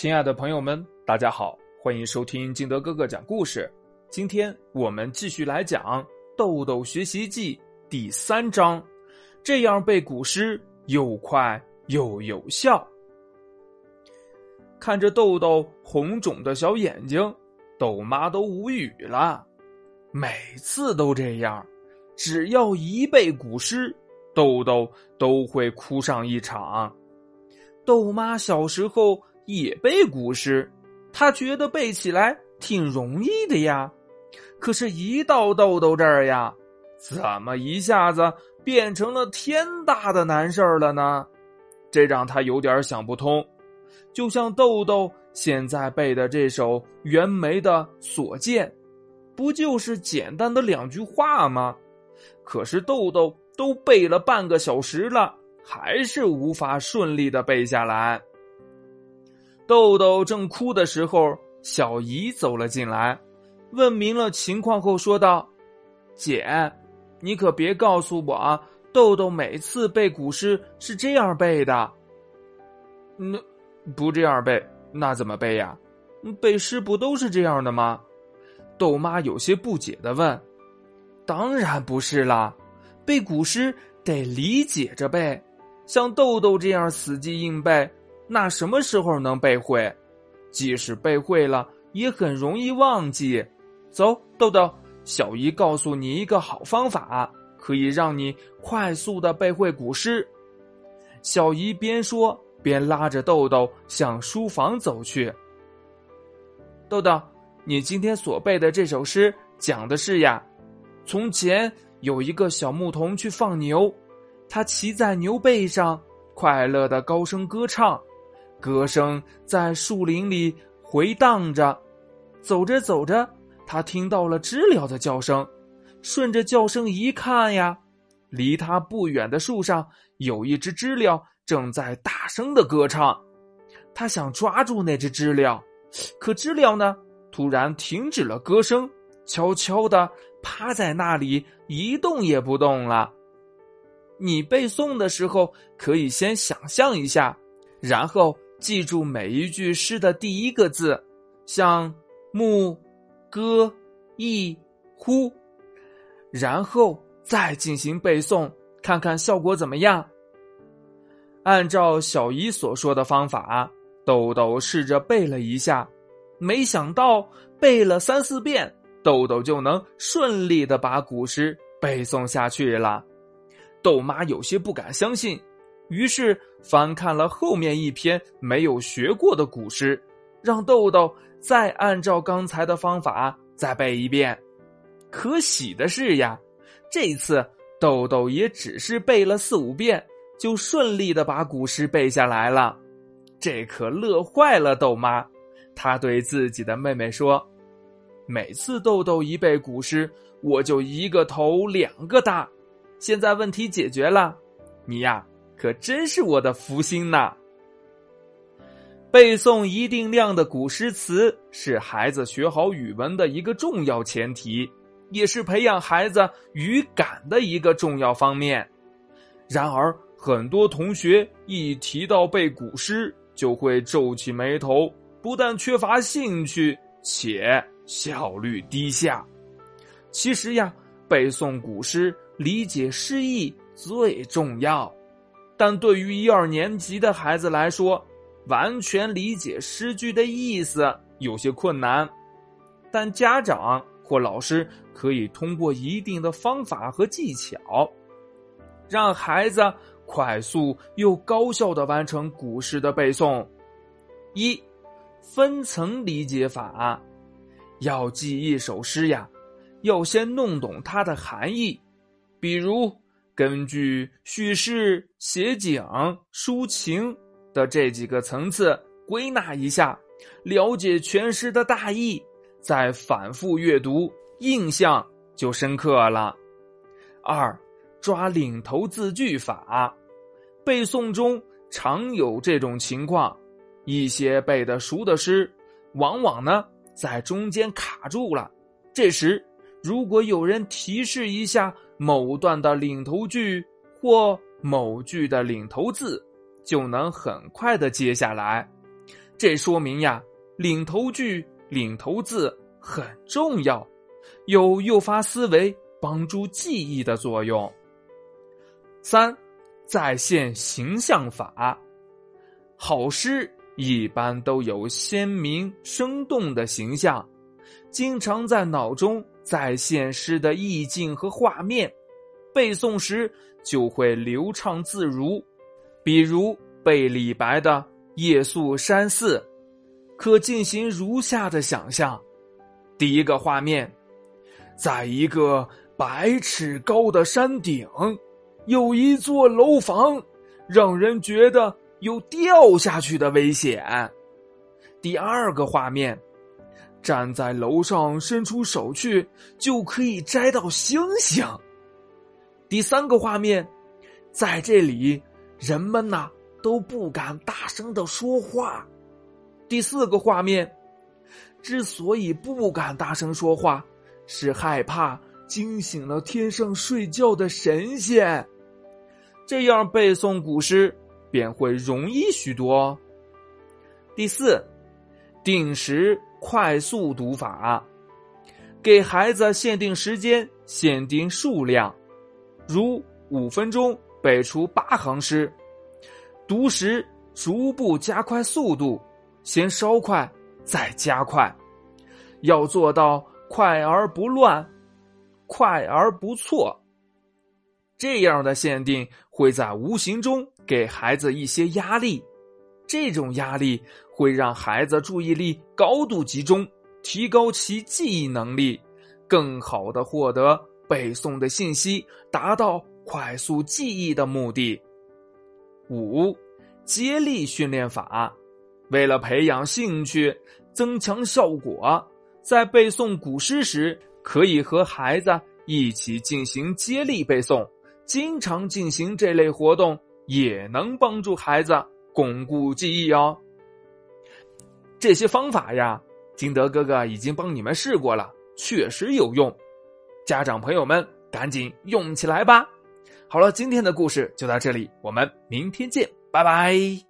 亲爱的朋友们，大家好，欢迎收听金德哥哥讲故事。今天我们继续来讲《豆豆学习记》第三章，这样背古诗又快又有效。看着豆豆红肿的小眼睛，豆妈都无语了。每次都这样，只要一背古诗，豆豆都会哭上一场。豆妈小时候。也背古诗，他觉得背起来挺容易的呀。可是，一到豆豆这儿呀，怎么一下子变成了天大的难事儿了呢？这让他有点想不通。就像豆豆现在背的这首袁枚的《所见》，不就是简单的两句话吗？可是豆豆都背了半个小时了，还是无法顺利的背下来。豆豆正哭的时候，小姨走了进来，问明了情况后说道：“姐，你可别告诉我啊，豆豆每次背古诗是这样背的。那不这样背，那怎么背呀？背诗不都是这样的吗？”豆妈有些不解的问：“当然不是啦，背古诗得理解着背，像豆豆这样死记硬背。”那什么时候能背会？即使背会了，也很容易忘记。走，豆豆，小姨告诉你一个好方法，可以让你快速的背会古诗。小姨边说边拉着豆豆向书房走去。豆豆，你今天所背的这首诗讲的是呀，从前有一个小牧童去放牛，他骑在牛背上，快乐的高声歌唱。歌声在树林里回荡着，走着走着，他听到了知了的叫声。顺着叫声一看呀，离他不远的树上有一只知了正在大声的歌唱。他想抓住那只知了，可知了呢，突然停止了歌声，悄悄的趴在那里一动也不动了。你背诵的时候，可以先想象一下，然后。记住每一句诗的第一个字，像木、歌、意、呼，然后再进行背诵，看看效果怎么样。按照小姨所说的方法，豆豆试着背了一下，没想到背了三四遍，豆豆就能顺利的把古诗背诵下去了。豆妈有些不敢相信。于是翻看了后面一篇没有学过的古诗，让豆豆再按照刚才的方法再背一遍。可喜的是呀，这次豆豆也只是背了四五遍，就顺利的把古诗背下来了。这可乐坏了豆妈，她对自己的妹妹说：“每次豆豆一背古诗，我就一个头两个大。现在问题解决了，你呀。”可真是我的福星呐！背诵一定量的古诗词是孩子学好语文的一个重要前提，也是培养孩子语感的一个重要方面。然而，很多同学一提到背古诗，就会皱起眉头，不但缺乏兴趣，且效率低下。其实呀，背诵古诗、理解诗意最重要。但对于一二年级的孩子来说，完全理解诗句的意思有些困难。但家长或老师可以通过一定的方法和技巧，让孩子快速又高效的完成古诗的背诵。一，分层理解法。要记一首诗呀，要先弄懂它的含义，比如。根据叙事、写景、抒情的这几个层次归纳一下，了解全诗的大意，再反复阅读，印象就深刻了。二，抓领头字句法，背诵中常有这种情况，一些背得熟的诗，往往呢在中间卡住了，这时。如果有人提示一下某段的领头句或某句的领头字，就能很快的接下来。这说明呀，领头句、领头字很重要，有诱发思维、帮助记忆的作用。三，再现形象法。好诗一般都有鲜明生动的形象，经常在脑中再现诗的意境和画面，背诵时就会流畅自如。比如背李白的。夜宿山寺，可进行如下的想象：第一个画面，在一个百尺高的山顶，有一座楼房，让人觉得有掉下去的危险。第二个画面，站在楼上伸出手去，就可以摘到星星。第三个画面，在这里，人们呐。都不敢大声的说话。第四个画面，之所以不敢大声说话，是害怕惊醒了天上睡觉的神仙。这样背诵古诗便会容易许多。第四，定时快速读法，给孩子限定时间、限定数量，如五分钟背出八行诗。读时逐步加快速度，先稍快，再加快，要做到快而不乱，快而不错。这样的限定会在无形中给孩子一些压力，这种压力会让孩子注意力高度集中，提高其记忆能力，更好的获得背诵的信息，达到快速记忆的目的。五，接力训练法，为了培养兴趣、增强效果，在背诵古诗时，可以和孩子一起进行接力背诵。经常进行这类活动，也能帮助孩子巩固记忆哦。这些方法呀，金德哥哥已经帮你们试过了，确实有用。家长朋友们，赶紧用起来吧！好了，今天的故事就到这里，我们明天见，拜拜。